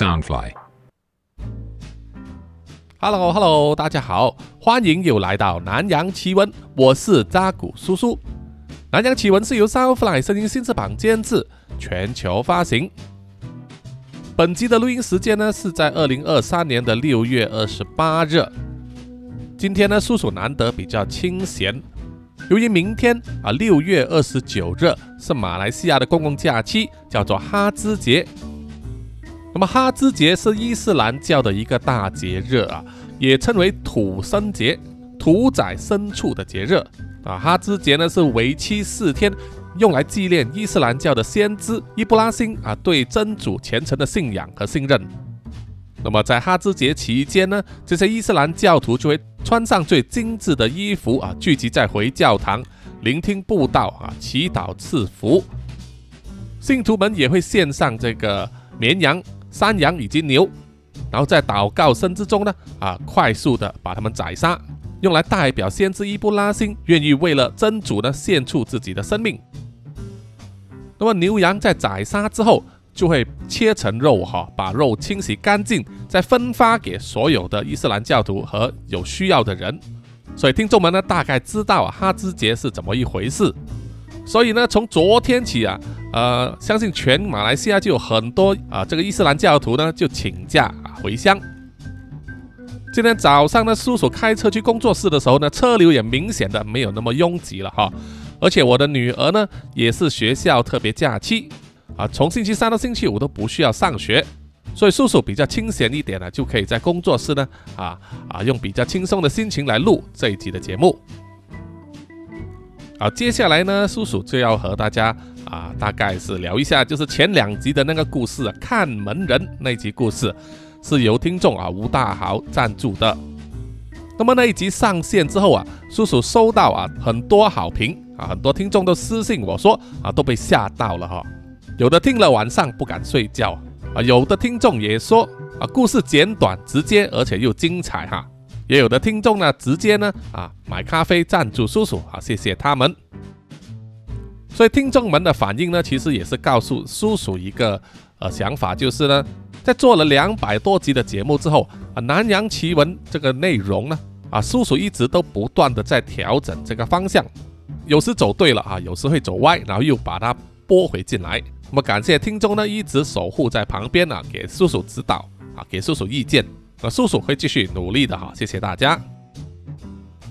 Soundfly。Hello Hello，大家好，欢迎又来到南洋奇闻，我是扎古叔叔。南洋奇闻是由 Soundfly 声音新翅膀监制，全球发行。本集的录音时间呢是在二零二三年的六月二十八日。今天呢，叔叔难得比较清闲，由于明天啊六月二十九日是马来西亚的公共假期，叫做哈兹节。那么哈兹节是伊斯兰教的一个大节日啊，也称为土生节，屠宰牲畜的节日啊。哈兹节呢是为期四天，用来纪念伊斯兰教的先知伊布拉辛啊对真主虔诚的信仰和信任。那么在哈兹节期间呢，这些伊斯兰教徒就会穿上最精致的衣服啊，聚集在回教堂，聆听布道啊，祈祷赐福。信徒们也会献上这个绵羊、山羊以及牛，然后在祷告声之中呢，啊，快速的把它们宰杀，用来代表先知伊布拉辛愿意为了真主呢献出自己的生命。那么牛羊在宰杀之后，就会切成肉哈，把肉清洗干净，再分发给所有的伊斯兰教徒和有需要的人。所以听众们呢，大概知道哈兹节是怎么一回事。所以呢，从昨天起啊，呃，相信全马来西亚就有很多啊这个伊斯兰教徒呢就请假回乡。今天早上呢，叔叔开车去工作室的时候呢，车流也明显的没有那么拥挤了哈。而且我的女儿呢，也是学校特别假期。啊，从星期三到星期五都不需要上学，所以叔叔比较清闲一点呢，就可以在工作室呢，啊啊，用比较轻松的心情来录这一集的节目。好，接下来呢，叔叔就要和大家啊，大概是聊一下，就是前两集的那个故事，看门人那集故事，是由听众啊吴大豪赞助的。那么那一集上线之后啊，叔叔收到啊很多好评啊，很多听众都私信我说啊，都被吓到了哈。有的听了晚上不敢睡觉啊，有的听众也说啊，故事简短直接，而且又精彩哈。也有的听众呢，直接呢啊买咖啡赞助叔叔啊，谢谢他们。所以听众们的反应呢，其实也是告诉叔叔一个呃想法，就是呢，在做了两百多集的节目之后啊，南洋奇闻这个内容呢啊，叔叔一直都不断的在调整这个方向，有时走对了啊，有时会走歪，然后又把它拨回进来。那么感谢听众呢，一直守护在旁边呢，给叔叔指导啊，给叔叔意见。那叔叔会继续努力的哈，谢谢大家。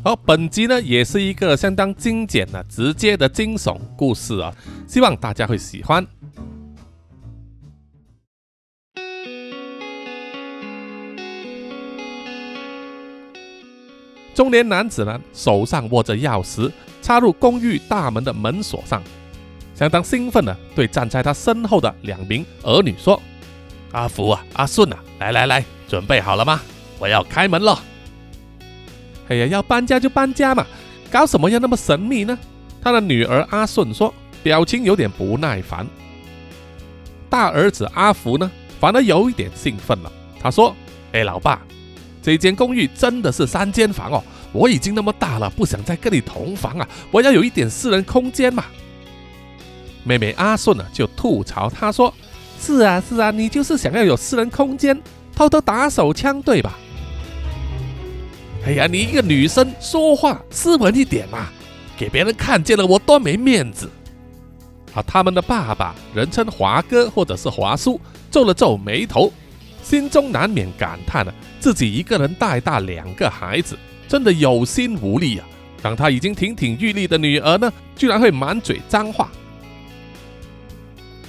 好，本集呢也是一个相当精简的、直接的惊悚故事啊，希望大家会喜欢。中年男子呢，手上握着钥匙，插入公寓大门的门锁上。相当兴奋的对站在他身后的两名儿女说：“阿福啊，阿顺啊，来来来，准备好了吗？我要开门了。”哎呀，要搬家就搬家嘛，搞什么要那么神秘呢？他的女儿阿顺说，表情有点不耐烦。大儿子阿福呢，反而有一点兴奋了。他说：“哎，老爸，这间公寓真的是三间房哦，我已经那么大了，不想再跟你同房啊，我要有一点私人空间嘛。”妹妹阿顺呢就吐槽他说：“是啊是啊，你就是想要有私人空间，偷偷打手枪对吧？哎呀，你一个女生说话斯文一点嘛，给别人看见了我多没面子。”啊，他们的爸爸人称华哥或者是华叔，皱了皱眉头，心中难免感叹了自己一个人带大两个孩子，真的有心无力啊。当他已经亭亭玉立的女儿呢，居然会满嘴脏话。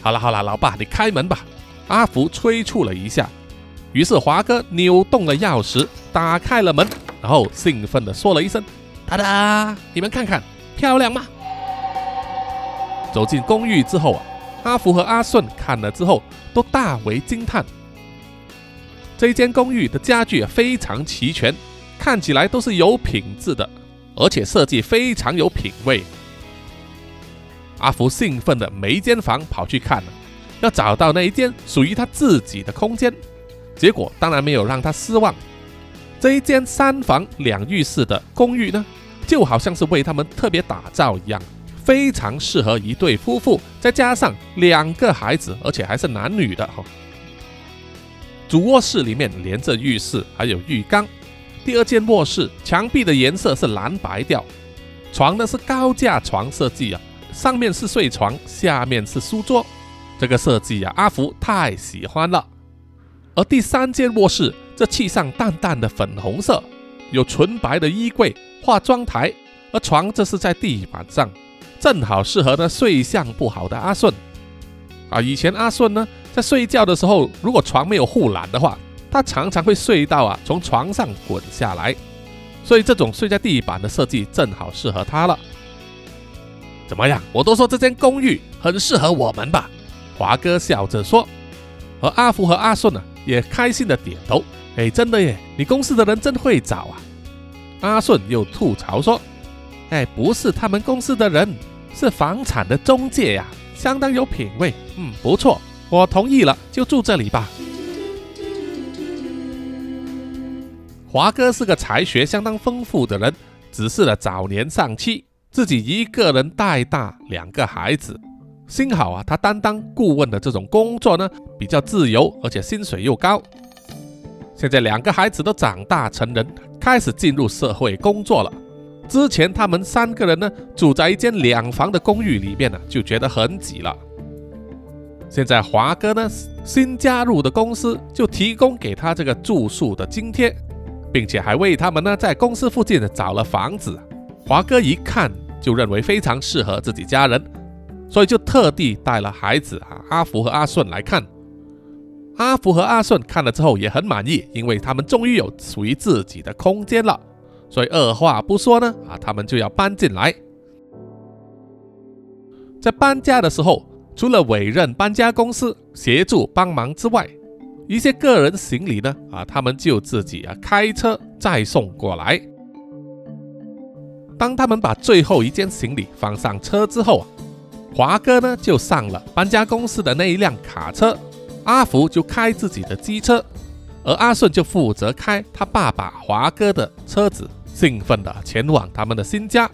好了好了，老爸，你开门吧。阿福催促了一下，于是华哥扭动了钥匙，打开了门，然后兴奋地说了一声：“哒哒，你们看看，漂亮吗？”走进公寓之后啊，阿福和阿顺看了之后都大为惊叹。这间公寓的家具非常齐全，看起来都是有品质的，而且设计非常有品味。阿福兴奋的每一间房跑去看了，要找到那一间属于他自己的空间。结果当然没有让他失望。这一间三房两浴室的公寓呢，就好像是为他们特别打造一样，非常适合一对夫妇，再加上两个孩子，而且还是男女的哈。主卧室里面连着浴室，还有浴缸。第二间卧室墙壁的颜色是蓝白调，床呢是高架床设计啊，上面是睡床，下面是书桌。这个设计啊，阿福太喜欢了。而第三间卧室则漆上淡淡的粉红色，有纯白的衣柜、化妆台，而床则是在地板上，正好适合呢睡相不好的阿顺。啊，以前阿顺呢。在睡觉的时候，如果床没有护栏的话，他常常会睡到啊从床上滚下来，所以这种睡在地板的设计正好适合他了。怎么样？我都说这间公寓很适合我们吧？华哥笑着说，而阿福和阿顺呢也开心的点头。哎，真的耶，你公司的人真会找啊！阿顺又吐槽说，哎，不是他们公司的人，是房产的中介呀，相当有品味。嗯，不错。我同意了，就住这里吧。华哥是个才学相当丰富的人，只是呢早年丧妻，自己一个人带大两个孩子。幸好啊，他担当顾问的这种工作呢，比较自由，而且薪水又高。现在两个孩子都长大成人，开始进入社会工作了。之前他们三个人呢，住在一间两房的公寓里面呢，就觉得很挤了。现在华哥呢新加入的公司就提供给他这个住宿的津贴，并且还为他们呢在公司附近找了房子。华哥一看就认为非常适合自己家人，所以就特地带了孩子啊阿福和阿顺来看。阿福和阿顺看了之后也很满意，因为他们终于有属于自己的空间了，所以二话不说呢啊他们就要搬进来。在搬家的时候。除了委任搬家公司协助帮忙之外，一些个人行李呢，啊，他们就自己啊开车再送过来。当他们把最后一件行李放上车之后啊，华哥呢就上了搬家公司的那一辆卡车，阿福就开自己的机车，而阿顺就负责开他爸爸华哥的车子，兴奋地前往他们的新家。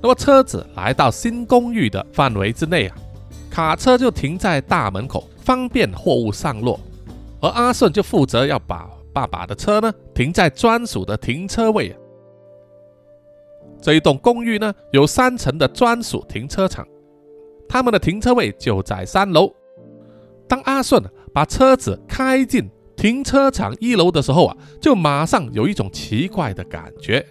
那么车子来到新公寓的范围之内啊，卡车就停在大门口，方便货物上落。而阿顺就负责要把爸爸的车呢停在专属的停车位。这一栋公寓呢有三层的专属停车场，他们的停车位就在三楼。当阿顺把车子开进停车场一楼的时候啊，就马上有一种奇怪的感觉。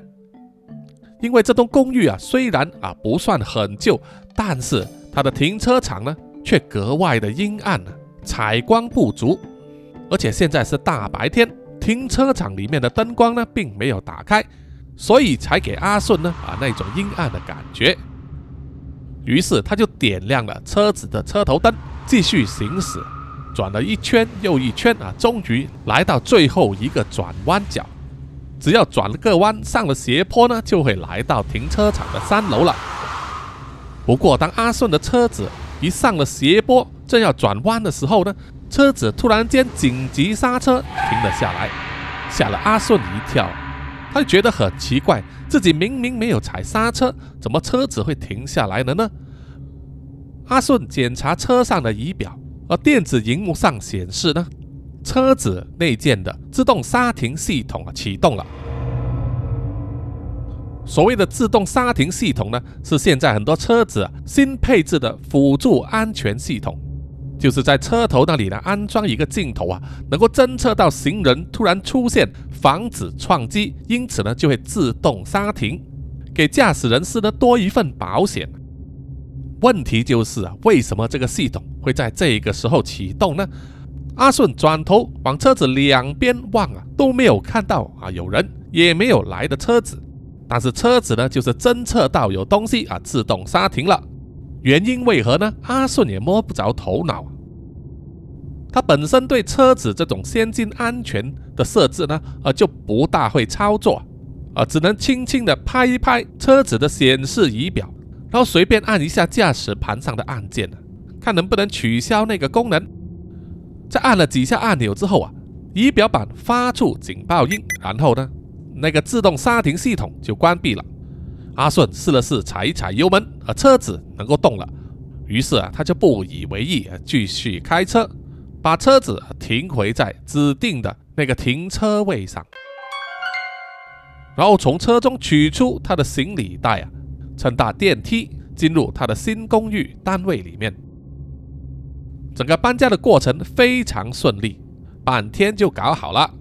因为这栋公寓啊，虽然啊不算很旧，但是它的停车场呢却格外的阴暗呢，采光不足，而且现在是大白天，停车场里面的灯光呢并没有打开，所以才给阿顺呢啊那种阴暗的感觉。于是他就点亮了车子的车头灯，继续行驶，转了一圈又一圈啊，终于来到最后一个转弯角。只要转了个弯，上了斜坡呢，就会来到停车场的三楼了。不过，当阿顺的车子一上了斜坡，正要转弯的时候呢，车子突然间紧急刹车，停了下来，吓了阿顺一跳。他就觉得很奇怪，自己明明没有踩刹车，怎么车子会停下来了呢？阿顺检查车上的仪表，而电子荧幕上显示呢。车子内建的自动刹停系统啊启动了。所谓的自动刹停系统呢，是现在很多车子新配置的辅助安全系统，就是在车头那里呢安装一个镜头啊，能够侦测到行人突然出现，防止撞击，因此呢就会自动刹停，给驾驶人士呢多一份保险。问题就是啊，为什么这个系统会在这个时候启动呢？阿顺转头往车子两边望啊，都没有看到啊有人，也没有来的车子。但是车子呢，就是侦测到有东西啊，自动刹停了。原因为何呢？阿顺也摸不着头脑。他本身对车子这种先进安全的设置呢，呃就不大会操作，啊只能轻轻的拍一拍车子的显示仪表，然后随便按一下驾驶盘上的按键看能不能取消那个功能。在按了几下按钮之后啊，仪表板发出警报音，然后呢，那个自动刹停系统就关闭了。阿顺试了试踩一踩油门，啊，车子能够动了。于是啊，他就不以为意，继续开车。把车子停回在指定的那个停车位上，然后从车中取出他的行李袋啊，乘搭电梯进入他的新公寓单位里面。整个搬家的过程非常顺利，半天就搞好了。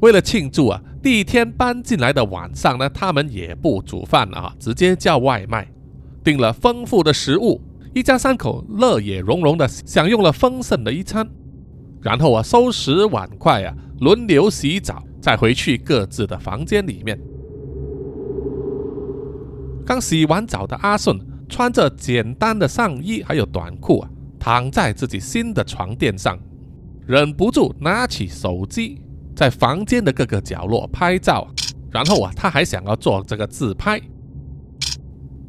为了庆祝啊，第一天搬进来的晚上呢，他们也不煮饭了啊，直接叫外卖，订了丰富的食物，一家三口乐也融融的享用了丰盛的一餐。然后啊，收拾碗筷啊，轮流洗澡，再回去各自的房间里面。刚洗完澡的阿顺穿着简单的上衣还有短裤啊，躺在自己新的床垫上，忍不住拿起手机。在房间的各个角落拍照，然后啊，他还想要做这个自拍。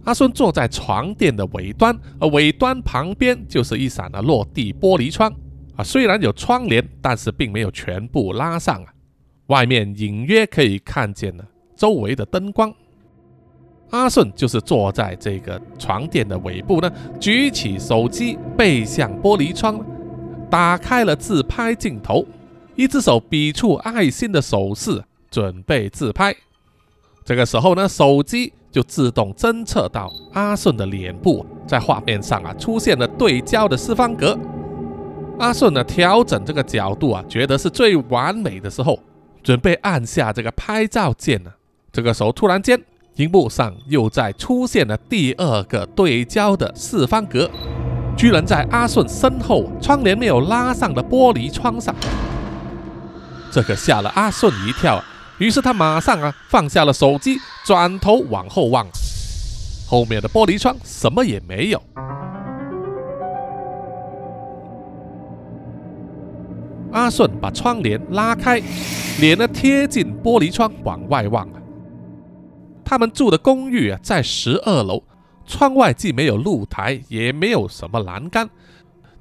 阿顺坐在床垫的尾端，而尾端旁边就是一扇的落地玻璃窗啊，虽然有窗帘，但是并没有全部拉上啊，外面隐约可以看见了周围的灯光。阿顺就是坐在这个床垫的尾部呢，举起手机背向玻璃窗，打开了自拍镜头。一只手比出爱心的手势，准备自拍。这个时候呢，手机就自动侦测到阿顺的脸部在画面上啊出现了对焦的四方格。阿顺呢调整这个角度啊，觉得是最完美的时候，准备按下这个拍照键呢。这个时候突然间，荧幕上又在出现了第二个对焦的四方格，居然在阿顺身后窗帘没有拉上的玻璃窗上。这可吓了阿顺一跳，于是他马上啊放下了手机，转头往后望，后面的玻璃窗什么也没有。阿顺把窗帘拉开，脸呢贴近玻璃窗往外望。他们住的公寓啊在十二楼，窗外既没有露台，也没有什么栏杆，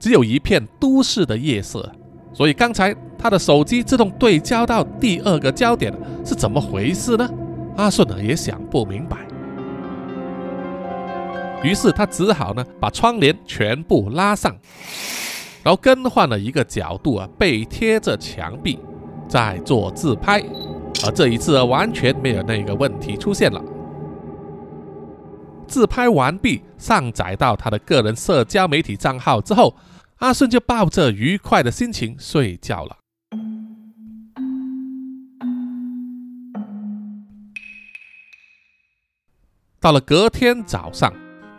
只有一片都市的夜色。所以刚才他的手机自动对焦到第二个焦点是怎么回事呢？阿顺呢也想不明白，于是他只好呢把窗帘全部拉上，然后更换了一个角度啊，背贴着墙壁，在做自拍。而这一次完全没有那个问题出现了。自拍完毕，上载到他的个人社交媒体账号之后。阿顺就抱着愉快的心情睡觉了。到了隔天早上，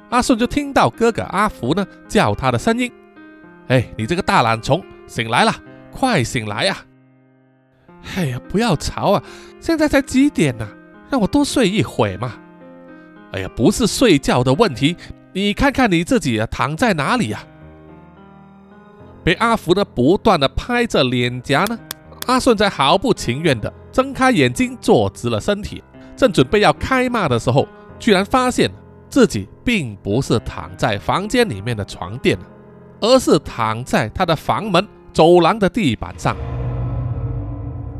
阿顺就听到哥哥阿福呢叫他的声音：“哎，你这个大懒虫，醒来了，快醒来呀！”“哎呀，不要吵啊，现在才几点呢？让我多睡一会嘛。”“哎呀，不是睡觉的问题，你看看你自己啊，躺在哪里呀？”被阿福呢不断的拍着脸颊呢，阿顺才毫不情愿的睁开眼睛，坐直了身体，正准备要开骂的时候，居然发现自己并不是躺在房间里面的床垫，而是躺在他的房门走廊的地板上。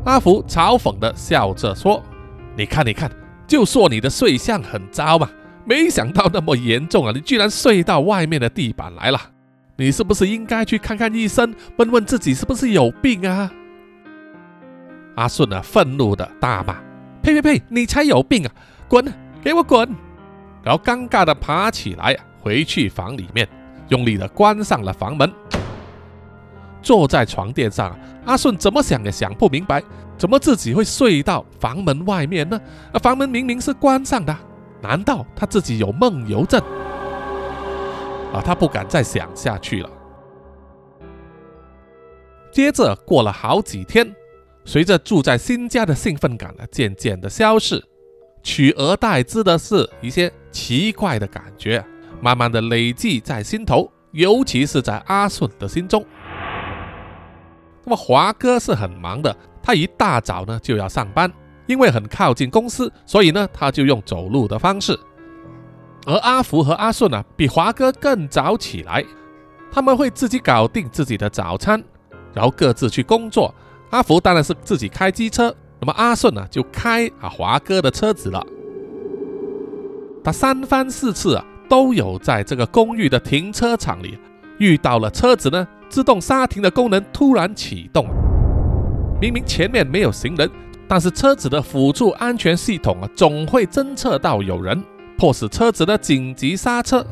阿福嘲讽的笑着说：“你看，你看，就说你的睡相很糟嘛，没想到那么严重啊！你居然睡到外面的地板来了。”你是不是应该去看看医生，问问自己是不是有病啊？阿顺啊，愤怒的大骂：“呸呸呸！你才有病啊！滚，给我滚！”然后尴尬的爬起来，回去房里面，用力的关上了房门。坐在床垫上，阿顺怎么想也想不明白，怎么自己会睡到房门外面呢？那房门明明是关上的，难道他自己有梦游症？啊，他不敢再想下去了。接着过了好几天，随着住在新家的兴奋感呢渐渐的消逝，取而代之的是一些奇怪的感觉，慢慢的累积在心头，尤其是在阿顺的心中。那么华哥是很忙的，他一大早呢就要上班，因为很靠近公司，所以呢他就用走路的方式。而阿福和阿顺呢，比华哥更早起来，他们会自己搞定自己的早餐，然后各自去工作。阿福当然是自己开机车，那么阿顺呢就开啊华哥的车子了。他三番四次啊都有在这个公寓的停车场里遇到了车子呢自动刹停的功能突然启动。明明前面没有行人，但是车子的辅助安全系统啊，总会侦测到有人，迫使车子的紧急刹车。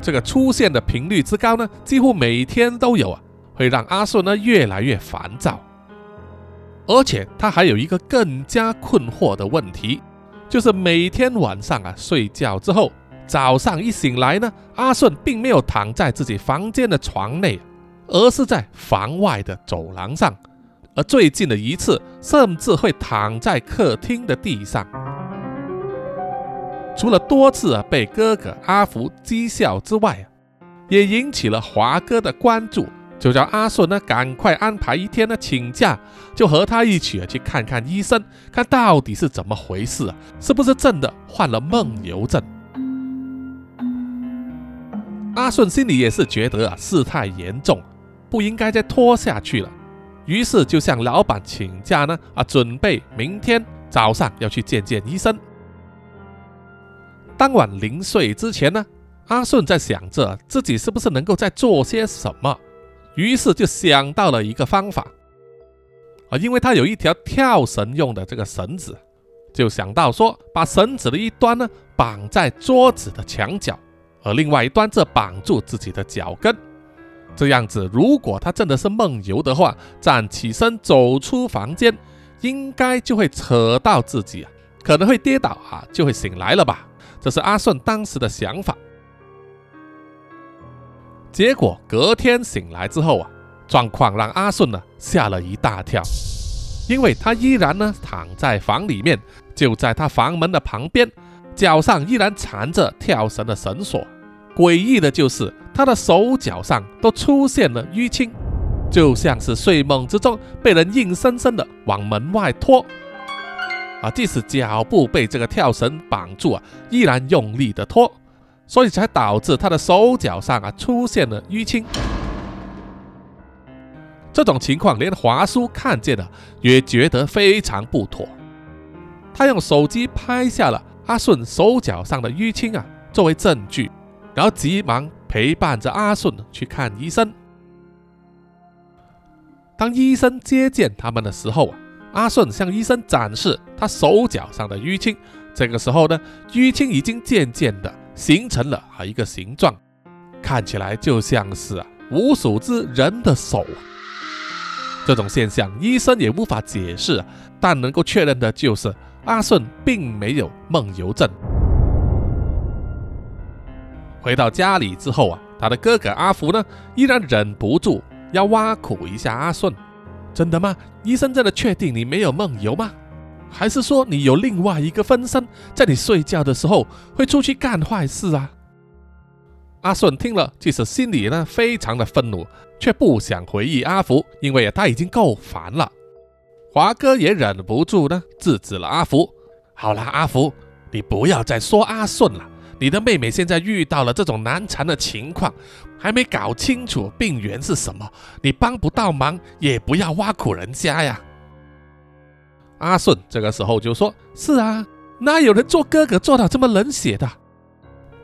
这个出现的频率之高呢，几乎每天都有啊，会让阿顺呢越来越烦躁。而且他还有一个更加困惑的问题，就是每天晚上啊睡觉之后，早上一醒来呢，阿顺并没有躺在自己房间的床内，而是在房外的走廊上，而最近的一次甚至会躺在客厅的地上。除了多次啊被哥哥阿福讥笑之外啊，也引起了华哥的关注，就叫阿顺呢赶快安排一天呢请假，就和他一起啊去看看医生，看到底是怎么回事啊，是不是真的患了梦游症？阿顺心里也是觉得啊事态严重，不应该再拖下去了，于是就向老板请假呢啊，准备明天早上要去见见医生。当晚临睡之前呢，阿顺在想着自己是不是能够再做些什么，于是就想到了一个方法啊，因为他有一条跳绳用的这个绳子，就想到说把绳子的一端呢绑在桌子的墙角，而另外一端则绑住自己的脚跟，这样子如果他真的是梦游的话，站起身走出房间，应该就会扯到自己啊，可能会跌倒啊，就会醒来了吧。这是阿顺当时的想法，结果隔天醒来之后啊，状况让阿顺呢吓了一大跳，因为他依然呢躺在房里面，就在他房门的旁边，脚上依然缠着跳绳的绳索，诡异的就是他的手脚上都出现了淤青，就像是睡梦之中被人硬生生的往门外拖。啊，即使脚步被这个跳绳绑住啊，依然用力的拖，所以才导致他的手脚上啊出现了淤青。这种情况连华叔看见了也觉得非常不妥，他用手机拍下了阿顺手脚上的淤青啊作为证据，然后急忙陪伴着阿顺去看医生。当医生接见他们的时候啊。阿顺向医生展示他手脚上的淤青，这个时候呢，淤青已经渐渐的形成了啊一个形状，看起来就像是啊无数只人的手。这种现象医生也无法解释，但能够确认的就是阿顺并没有梦游症。回到家里之后啊，他的哥哥阿福呢，依然忍不住要挖苦一下阿顺。真的吗？医生真的确定你没有梦游吗？还是说你有另外一个分身，在你睡觉的时候会出去干坏事啊？阿顺听了，即使心里呢非常的愤怒，却不想回忆阿福，因为他已经够烦了。华哥也忍不住呢制止了阿福。好了，阿福，你不要再说阿顺了。你的妹妹现在遇到了这种难缠的情况，还没搞清楚病源是什么，你帮不到忙，也不要挖苦人家呀。阿顺这个时候就说：“是啊，哪有人做哥哥做到这么冷血的？”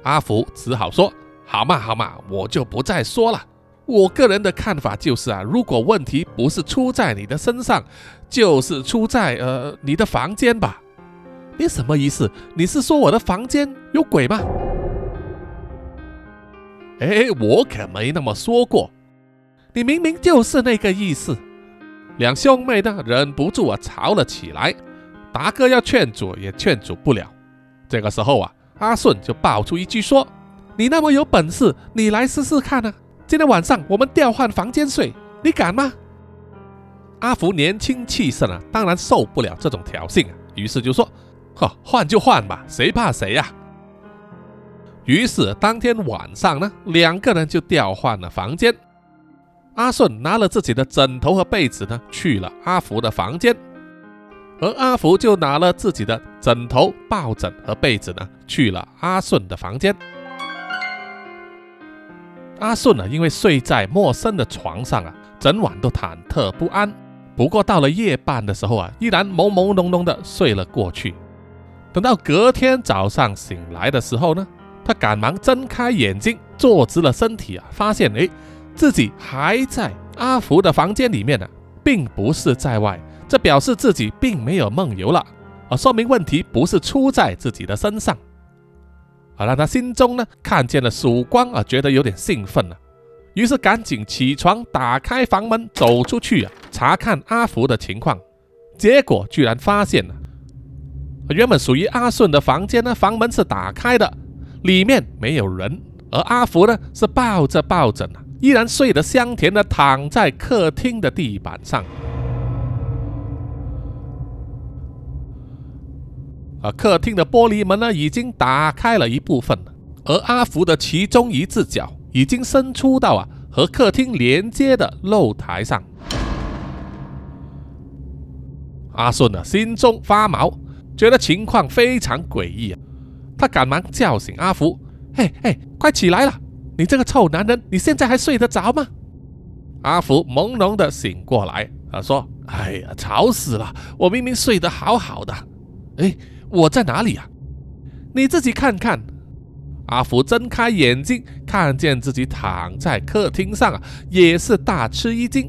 阿福只好说：“好嘛好嘛，我就不再说了。我个人的看法就是啊，如果问题不是出在你的身上，就是出在呃你的房间吧。”你什么意思？你是说我的房间有鬼吗？哎，我可没那么说过。你明明就是那个意思。两兄妹呢，忍不住啊吵了起来。达哥要劝阻也劝阻不了。这个时候啊，阿顺就爆出一句说：“你那么有本事，你来试试看呢。今天晚上我们调换房间睡，你敢吗？”阿福年轻气盛啊，当然受不了这种挑衅啊，于是就说。呵，换就换吧，谁怕谁呀？于是当天晚上呢，两个人就调换了房间。阿顺拿了自己的枕头和被子呢，去了阿福的房间，而阿福就拿了自己的枕头、抱枕和被子呢，去了阿顺的房间。阿顺呢，因为睡在陌生的床上啊，整晚都忐忑不安。不过到了夜半的时候啊，依然朦朦胧胧的睡了过去。等到隔天早上醒来的时候呢，他赶忙睁开眼睛，坐直了身体啊，发现哎，自己还在阿福的房间里面呢，并不是在外，这表示自己并没有梦游了，啊，说明问题不是出在自己的身上，啊，让他心中呢看见了曙光啊，觉得有点兴奋了，于是赶紧起床，打开房门走出去啊，查看阿福的情况，结果居然发现了。原本属于阿顺的房间呢，房门是打开的，里面没有人，而阿福呢是抱着抱枕啊，依然睡得香甜的躺在客厅的地板上。啊，客厅的玻璃门呢已经打开了一部分，而阿福的其中一只脚已经伸出到啊和客厅连接的露台上。阿顺呢心中发毛。觉得情况非常诡异啊！他赶忙叫醒阿福：“嘿嘿，快起来了！你这个臭男人，你现在还睡得着吗？”阿福朦胧的醒过来，他说：“哎呀，吵死了！我明明睡得好好的。哎，我在哪里啊？你自己看看。”阿福睁开眼睛，看见自己躺在客厅上啊，也是大吃一惊，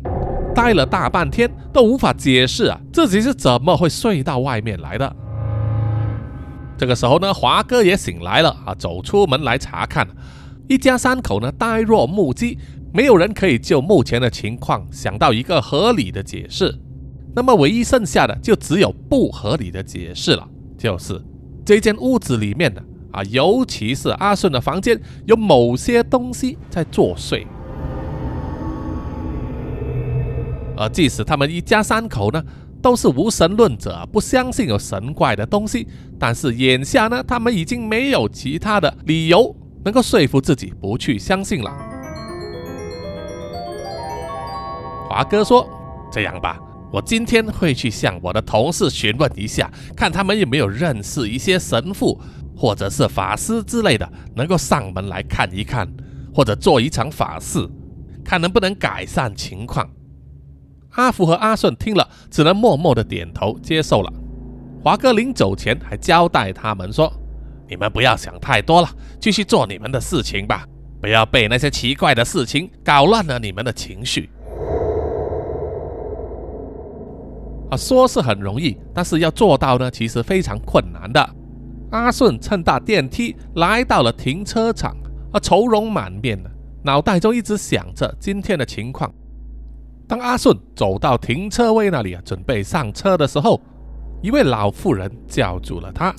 待了大半天都无法解释啊，自己是怎么会睡到外面来的。这个时候呢，华哥也醒来了啊，走出门来查看，一家三口呢呆若木鸡，没有人可以就目前的情况想到一个合理的解释。那么唯一剩下的就只有不合理的解释了，就是这间屋子里面的啊，尤其是阿顺的房间有某些东西在作祟。而即使他们一家三口呢。都是无神论者，不相信有神怪的东西。但是眼下呢，他们已经没有其他的理由能够说服自己不去相信了。华哥说：“这样吧，我今天会去向我的同事询问一下，看他们有没有认识一些神父或者是法师之类的，能够上门来看一看，或者做一场法事，看能不能改善情况。”阿福和阿顺听了，只能默默的点头接受了。华哥临走前还交代他们说：“你们不要想太多了，继续做你们的事情吧，不要被那些奇怪的事情搞乱了你们的情绪。”啊，说是很容易，但是要做到呢，其实非常困难的。阿顺乘搭电梯来到了停车场，啊，愁容满面的，脑袋中一直想着今天的情况。当阿顺走到停车位那里啊，准备上车的时候，一位老妇人叫住了他：“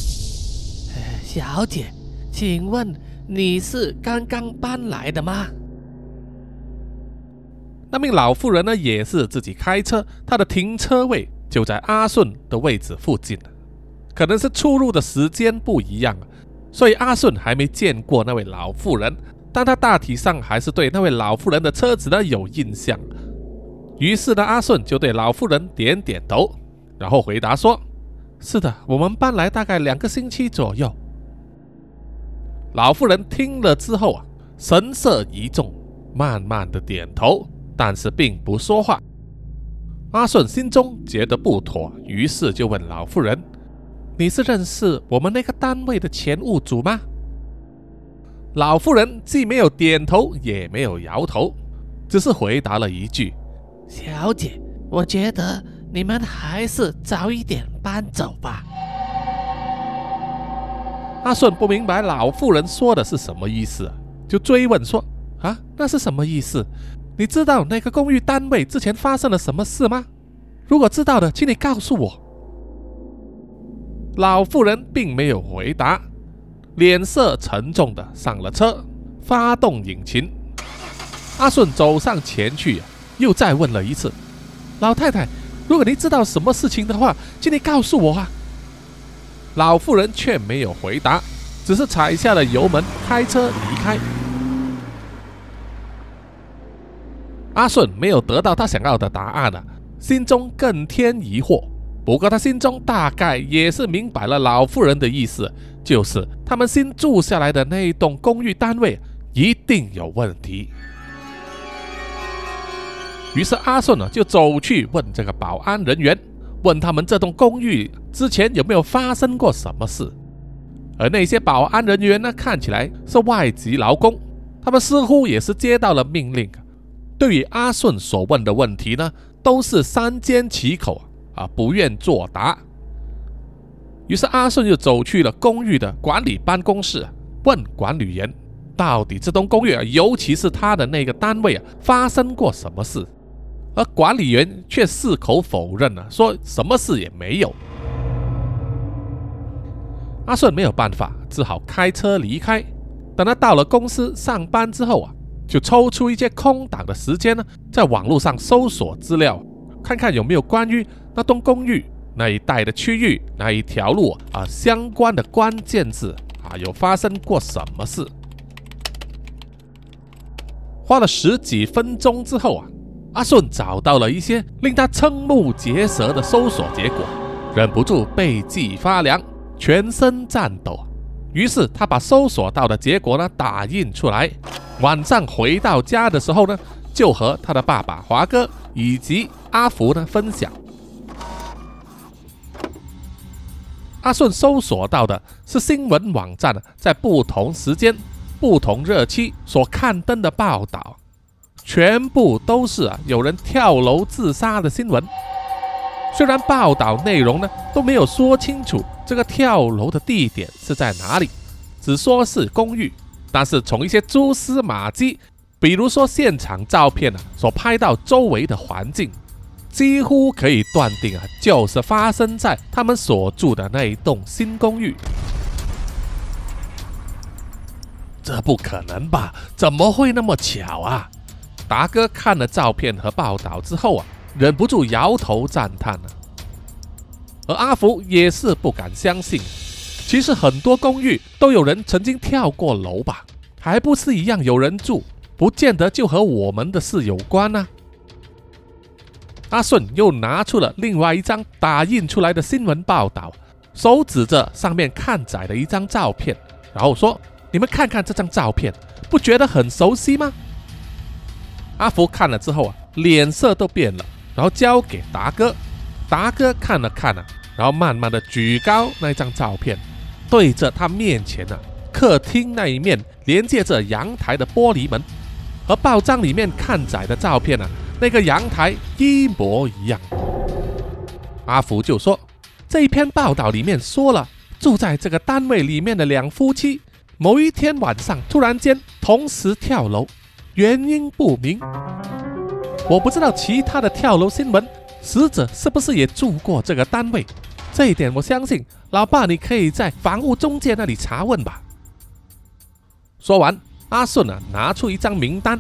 小姐，请问你是刚刚搬来的吗？”那名老妇人呢，也是自己开车，她的停车位就在阿顺的位置附近可能是出入的时间不一样，所以阿顺还没见过那位老妇人，但他大体上还是对那位老妇人的车子呢有印象。于是呢，阿顺就对老妇人点点头，然后回答说：“是的，我们搬来大概两个星期左右。”老妇人听了之后啊，神色一重，慢慢的点头，但是并不说话。阿顺心中觉得不妥，于是就问老妇人：“你是认识我们那个单位的前物主吗？”老妇人既没有点头，也没有摇头，只是回答了一句。小姐，我觉得你们还是早一点搬走吧。阿顺不明白老妇人说的是什么意思，就追问说：“啊，那是什么意思？你知道那个公寓单位之前发生了什么事吗？如果知道的，请你告诉我。”老妇人并没有回答，脸色沉重的上了车，发动引擎。阿顺走上前去。又再问了一次，老太太，如果您知道什么事情的话，请你告诉我啊。老妇人却没有回答，只是踩下了油门，开车离开。阿顺没有得到他想要的答案了，心中更添疑惑。不过他心中大概也是明白了老妇人的意思，就是他们新住下来的那一栋公寓单位一定有问题。于是阿顺呢就走去问这个保安人员，问他们这栋公寓之前有没有发生过什么事。而那些保安人员呢看起来是外籍劳工，他们似乎也是接到了命令，对于阿顺所问的问题呢，都是三缄其口啊，不愿作答。于是阿顺就走去了公寓的管理办公室，问管理员，到底这栋公寓啊，尤其是他的那个单位啊，发生过什么事？而管理员却矢口否认了，说什么事也没有。阿顺没有办法，只好开车离开。等他到了公司上班之后啊，就抽出一些空档的时间呢，在网络上搜索资料，看看有没有关于那栋公寓那一带的区域那一条路啊相关的关键字啊，有发生过什么事。花了十几分钟之后啊，阿顺找到了一些令他瞠目结舌的搜索结果，忍不住背脊发凉，全身颤抖。于是他把搜索到的结果呢打印出来，晚上回到家的时候呢，就和他的爸爸华哥以及阿福呢分享。阿顺搜索到的是新闻网站在不同时间、不同日期所刊登的报道，全部都是啊有人跳楼自杀的新闻。虽然报道内容呢都没有说清楚。这个跳楼的地点是在哪里？只说是公寓，但是从一些蛛丝马迹，比如说现场照片啊，所拍到周围的环境，几乎可以断定啊，就是发生在他们所住的那一栋新公寓。这不可能吧？怎么会那么巧啊？达哥看了照片和报道之后啊，忍不住摇头赞叹了。而阿福也是不敢相信，其实很多公寓都有人曾经跳过楼吧，还不是一样有人住，不见得就和我们的事有关呢。阿顺又拿出了另外一张打印出来的新闻报道，手指着上面看载的一张照片，然后说：“你们看看这张照片，不觉得很熟悉吗？”阿福看了之后啊，脸色都变了，然后交给达哥，达哥看了看啊。然后慢慢的举高那张照片，对着他面前的客厅那一面连接着阳台的玻璃门，和报章里面看载的照片啊，那个阳台一模一样。阿福就说，这一篇报道里面说了，住在这个单位里面的两夫妻，某一天晚上突然间同时跳楼，原因不明。我不知道其他的跳楼新闻，死者是不是也住过这个单位？这一点我相信，老爸，你可以在房屋中介那里查问吧。说完，阿顺啊拿出一张名单，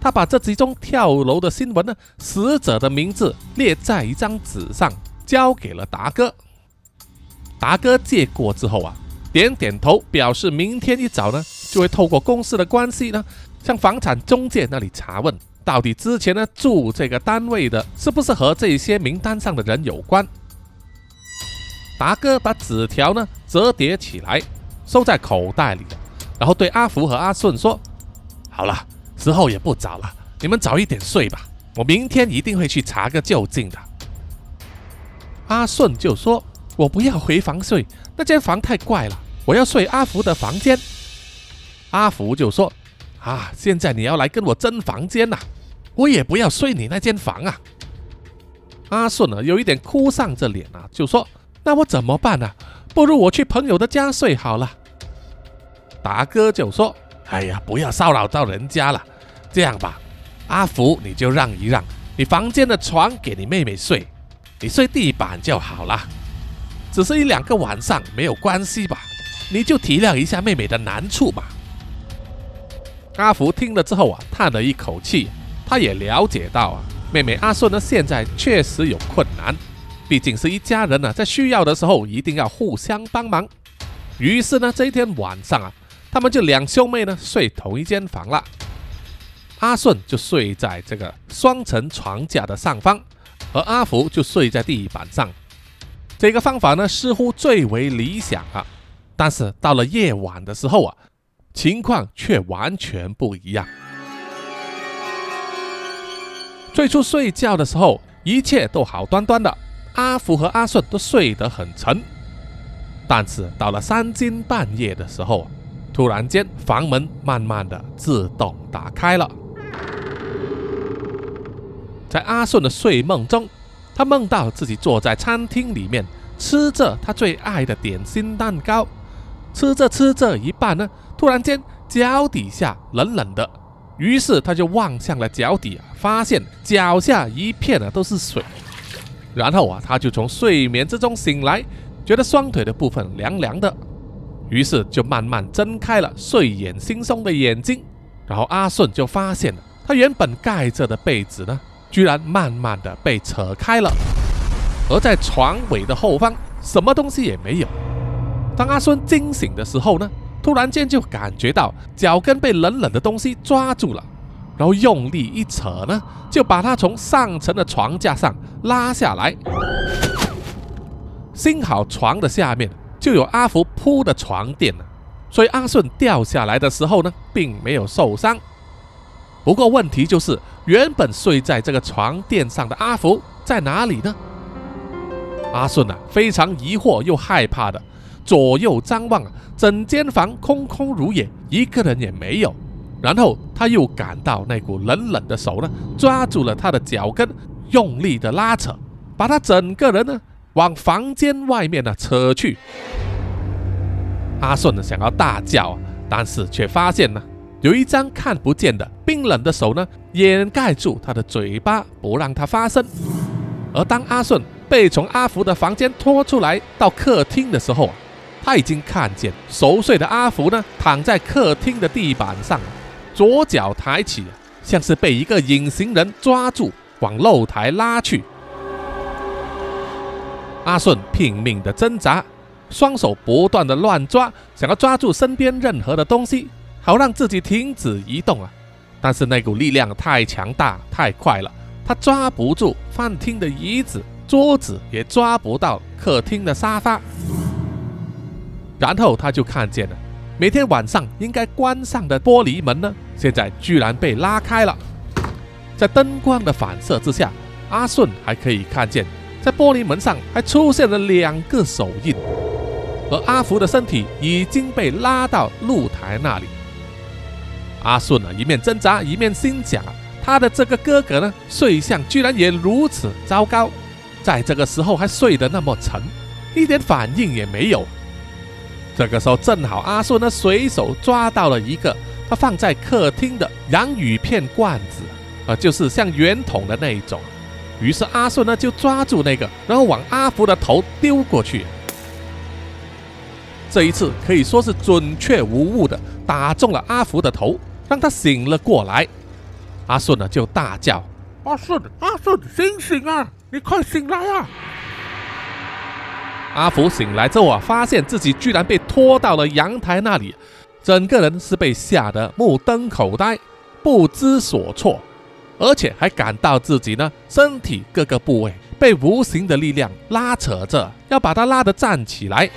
他把这几宗跳楼的新闻呢，死者的名字列在一张纸上，交给了达哥。达哥接过之后啊，点点头，表示明天一早呢，就会透过公司的关系呢，向房产中介那里查问，到底之前呢住这个单位的，是不是和这些名单上的人有关。达哥把纸条呢折叠起来，收在口袋里然后对阿福和阿顺说：“好了，时候也不早了，你们早一点睡吧。我明天一定会去查个究竟的。”阿顺就说：“我不要回房睡，那间房太怪了，我要睡阿福的房间。”阿福就说：“啊，现在你要来跟我争房间呐？我也不要睡你那间房啊。”阿顺呢有一点哭丧着脸啊，就说。那我怎么办呢？不如我去朋友的家睡好了。达哥就说：“哎呀，不要骚扰到人家了。这样吧，阿福你就让一让，你房间的床给你妹妹睡，你睡地板就好了。只是一两个晚上没有关系吧？你就体谅一下妹妹的难处嘛。”阿福听了之后啊，叹了一口气，他也了解到啊，妹妹阿顺呢现在确实有困难。毕竟是一家人呢，在需要的时候一定要互相帮忙。于是呢，这一天晚上啊，他们就两兄妹呢睡同一间房了。阿顺就睡在这个双层床架的上方，而阿福就睡在地板上。这个方法呢，似乎最为理想啊。但是到了夜晚的时候啊，情况却完全不一样。最初睡觉的时候，一切都好端端的。阿福和阿顺都睡得很沉，但是到了三更半夜的时候，突然间房门慢慢的自动打开了。在阿顺的睡梦中，他梦到自己坐在餐厅里面，吃着他最爱的点心蛋糕，吃着吃着一半呢，突然间脚底下冷冷的，于是他就望向了脚底啊，发现脚下一片啊都是水，然后啊，他就从睡眠之中醒来，觉得双腿的部分凉凉的，于是就慢慢睁开了睡眼惺忪的眼睛，然后阿顺就发现了，他原本盖着的被子呢。居然慢慢的被扯开了，而在床尾的后方，什么东西也没有。当阿顺惊醒的时候呢，突然间就感觉到脚跟被冷冷的东西抓住了，然后用力一扯呢，就把他从上层的床架上拉下来。幸好床的下面就有阿福铺的床垫呢，所以阿顺掉下来的时候呢，并没有受伤。不过问题就是，原本睡在这个床垫上的阿福在哪里呢？阿顺啊，非常疑惑又害怕的左右张望，整间房空空如也，一个人也没有。然后他又感到那股冷冷的手呢，抓住了他的脚跟，用力的拉扯，把他整个人呢往房间外面呢扯去。阿顺呢想要大叫，但是却发现呢。有一张看不见的冰冷的手呢，掩盖住他的嘴巴，不让他发声。而当阿顺被从阿福的房间拖出来到客厅的时候，他已经看见熟睡的阿福呢，躺在客厅的地板上，左脚抬起，像是被一个隐形人抓住往露台拉去。阿顺拼命的挣扎，双手不断的乱抓，想要抓住身边任何的东西。好让自己停止移动啊！但是那股力量太强大、太快了，他抓不住饭厅的椅子、桌子，也抓不到客厅的沙发。然后他就看见了，每天晚上应该关上的玻璃门呢，现在居然被拉开了。在灯光的反射之下，阿顺还可以看见，在玻璃门上还出现了两个手印，而阿福的身体已经被拉到露台那里。阿顺啊，一面挣扎，一面心想：他的这个哥哥呢，睡相居然也如此糟糕，在这个时候还睡得那么沉，一点反应也没有。这个时候正好阿顺呢，随手抓到了一个他放在客厅的洋芋片罐子，啊，就是像圆筒的那一种。于是阿顺呢，就抓住那个，然后往阿福的头丢过去。这一次可以说是准确无误的打中了阿福的头。让他醒了过来，阿顺呢就大叫：“阿顺，阿顺，醒醒啊！你快醒来啊！”阿福醒来之后啊，发现自己居然被拖到了阳台那里，整个人是被吓得目瞪口呆，不知所措，而且还感到自己呢身体各个部位被无形的力量拉扯着，要把他拉得站起来。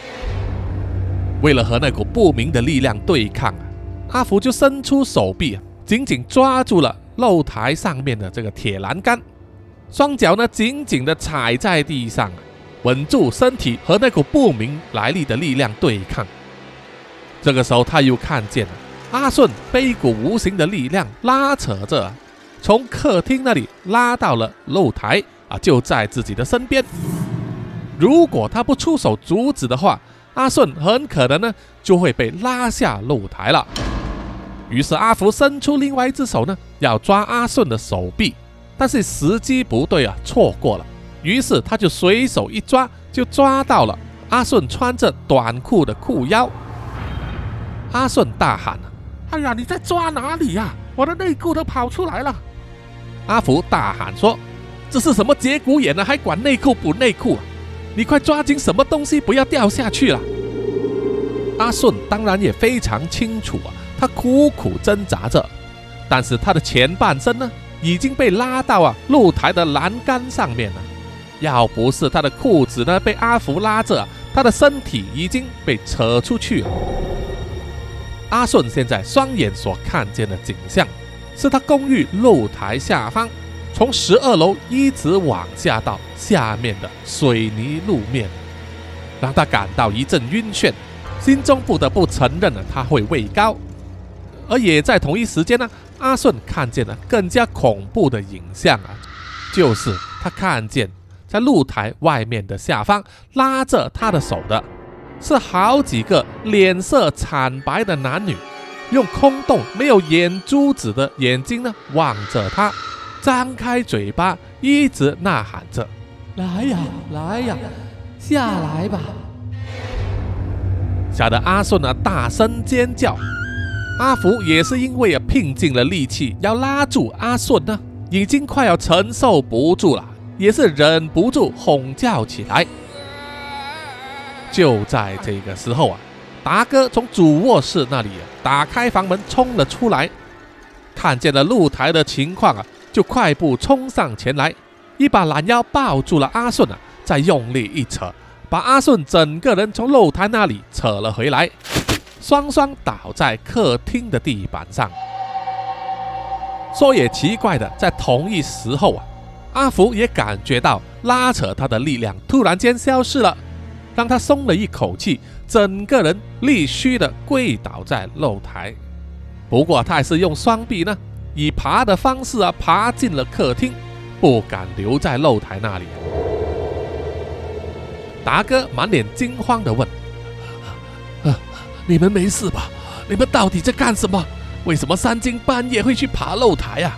为了和那股不明的力量对抗啊。阿福就伸出手臂，紧紧抓住了露台上面的这个铁栏杆，双脚呢紧紧地踩在地上，稳住身体和那股不明来历的力量对抗。这个时候，他又看见了阿顺被一股无形的力量拉扯着，从客厅那里拉到了露台啊，就在自己的身边。如果他不出手阻止的话，阿顺很可能呢就会被拉下露台了。于是阿福伸出另外一只手呢，要抓阿顺的手臂，但是时机不对啊，错过了。于是他就随手一抓，就抓到了阿顺穿着短裤的裤腰。阿顺大喊：“哎呀，你在抓哪里呀？我的内裤都跑出来了！”阿福大喊说：“这是什么节骨眼呢？还管内裤不内裤？你快抓紧什么东西，不要掉下去了！”阿顺当然也非常清楚啊。他苦苦挣扎着，但是他的前半身呢已经被拉到啊露台的栏杆上面了。要不是他的裤子呢被阿福拉着，他的身体已经被扯出去了。阿顺现在双眼所看见的景象，是他公寓露台下方，从十二楼一直往下到下面的水泥路面，让他感到一阵晕眩，心中不得不承认了他会畏高。而也在同一时间呢，阿顺看见了更加恐怖的影像啊！就是他看见在露台外面的下方拉着他的手的，是好几个脸色惨白的男女，用空洞没有眼珠子的眼睛呢望着他，张开嘴巴一直呐喊着：“来呀，来呀，下来吧！”吓得阿顺啊大声尖叫。阿福也是因为啊拼尽了力气要拉住阿顺呢，已经快要承受不住了，也是忍不住哄叫起来。就在这个时候啊，达哥从主卧室那里打开房门冲了出来，看见了露台的情况啊，就快步冲上前来，一把拦腰抱住了阿顺啊，再用力一扯，把阿顺整个人从露台那里扯了回来。双双倒在客厅的地板上。说也奇怪的，在同一时候啊，阿福也感觉到拉扯他的力量突然间消失了，让他松了一口气，整个人力虚的跪倒在露台。不过他还是用双臂呢，以爬的方式啊，爬进了客厅，不敢留在露台那里。达哥满脸惊慌的问。你们没事吧？你们到底在干什么？为什么三更半夜会去爬露台啊？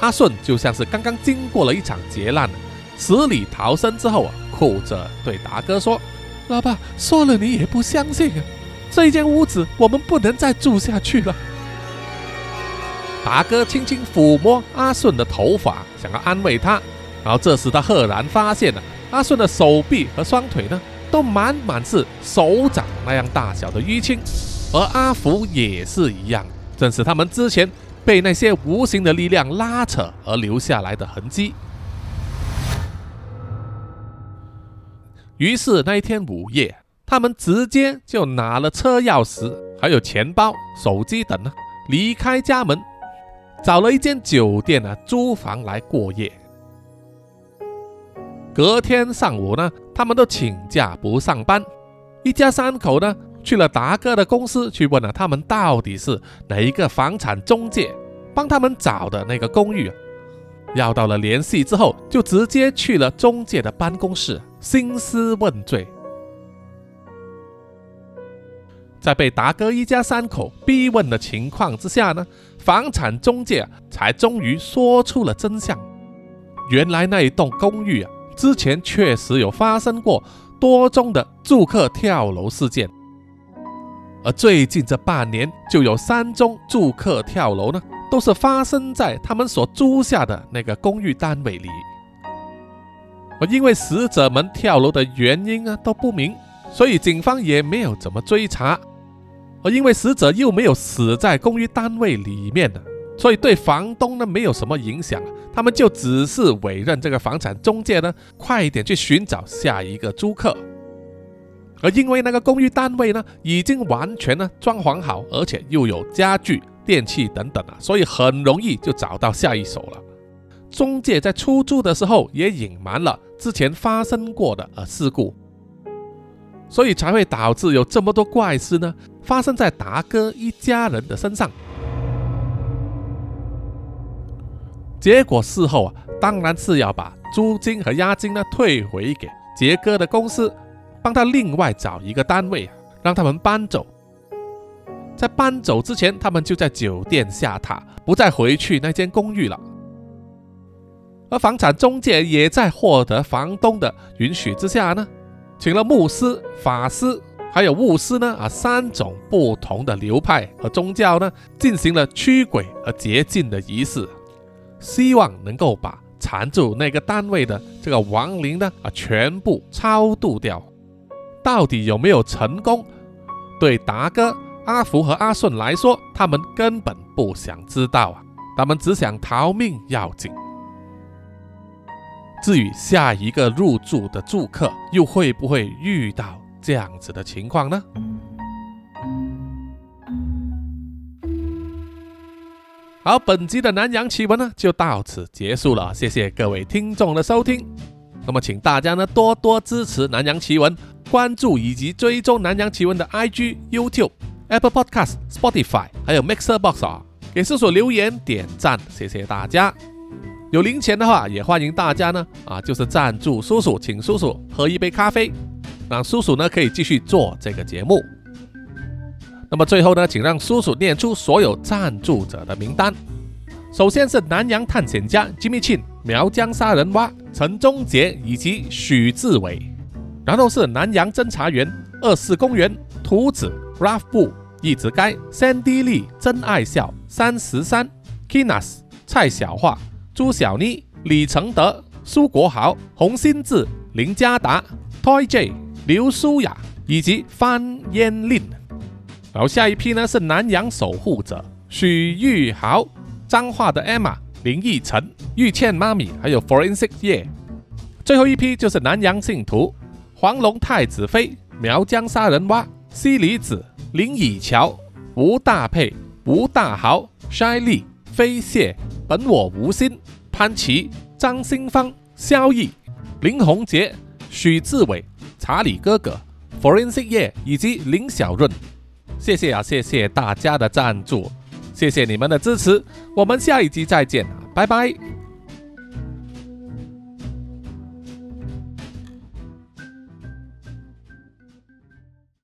阿顺就像是刚刚经过了一场劫难，死里逃生之后啊，哭着对达哥说：“老爸，说了你也不相信啊！这一间屋子我们不能再住下去了。”达哥轻轻抚摸阿顺的头发，想要安慰他，然后这时他赫然发现了阿顺的手臂和双腿呢。都满满是手掌那样大小的淤青，而阿福也是一样，正是他们之前被那些无形的力量拉扯而留下来的痕迹。于是那一天午夜，他们直接就拿了车钥匙、还有钱包、手机等呢，离开家门，找了一间酒店呢租房来过夜。隔天上午呢。他们都请假不上班，一家三口呢去了达哥的公司，去问了他们到底是哪一个房产中介帮他们找的那个公寓。要到了联系之后，就直接去了中介的办公室，兴师问罪。在被达哥一家三口逼问的情况之下呢，房产中介才终于说出了真相。原来那一栋公寓啊。之前确实有发生过多宗的住客跳楼事件，而最近这半年就有三宗住客跳楼呢，都是发生在他们所租下的那个公寓单位里。而因为死者们跳楼的原因啊都不明，所以警方也没有怎么追查。而因为死者又没有死在公寓单位里面呢。所以对房东呢没有什么影响，他们就只是委任这个房产中介呢，快一点去寻找下一个租客。而因为那个公寓单位呢已经完全呢装潢好，而且又有家具、电器等等啊，所以很容易就找到下一手了。中介在出租的时候也隐瞒了之前发生过的呃事故，所以才会导致有这么多怪事呢发生在达哥一家人的身上。结果事后啊，当然是要把租金和押金呢退回给杰哥的公司，帮他另外找一个单位，让他们搬走。在搬走之前，他们就在酒店下榻，不再回去那间公寓了。而房产中介也在获得房东的允许之下呢，请了牧师、法师还有巫师呢啊三种不同的流派和宗教呢，进行了驱鬼和洁净的仪式。希望能够把缠住那个单位的这个亡灵呢啊全部超度掉，到底有没有成功？对达哥、阿福和阿顺来说，他们根本不想知道啊，他们只想逃命要紧。至于下一个入住的住客又会不会遇到这样子的情况呢？好，本集的南洋奇闻呢就到此结束了，谢谢各位听众的收听。那么，请大家呢多多支持南洋奇闻，关注以及追踪南洋奇闻的 IG、YouTube、Apple Podcast、Spotify，还有 Mixer Box 啊，给叔叔留言点赞，谢谢大家。有零钱的话，也欢迎大家呢啊，就是赞助叔叔，请叔叔喝一杯咖啡，让叔叔呢可以继续做这个节目。那么最后呢，请让叔叔念出所有赞助者的名单。首先是南洋探险家 Jimmy Chin、苗疆杀人蛙陈忠杰以及许志伟，然后是南洋侦查员二四公园图子 Ralph 布一直该 Sandy Lee 真爱笑三十三 Kinas 蔡小桦朱小妮李承德苏国豪洪新志林家达 Toy J 刘舒雅以及范嫣令。然后下一批呢是南洋守护者许玉豪。脏话的 Emma、林奕晨、玉倩妈咪，还有 Forensic 叶，最后一批就是南洋信徒黄龙太子妃、苗疆杀人蛙、西里子、林以乔、吴大佩、吴大豪、筛利、飞蟹、本我无心、潘琪、张新芳、萧毅、林宏杰、许志伟、查理哥哥、Forensic 叶以及林小润，谢谢啊，谢谢大家的赞助。谢谢你们的支持，我们下一集再见，拜拜。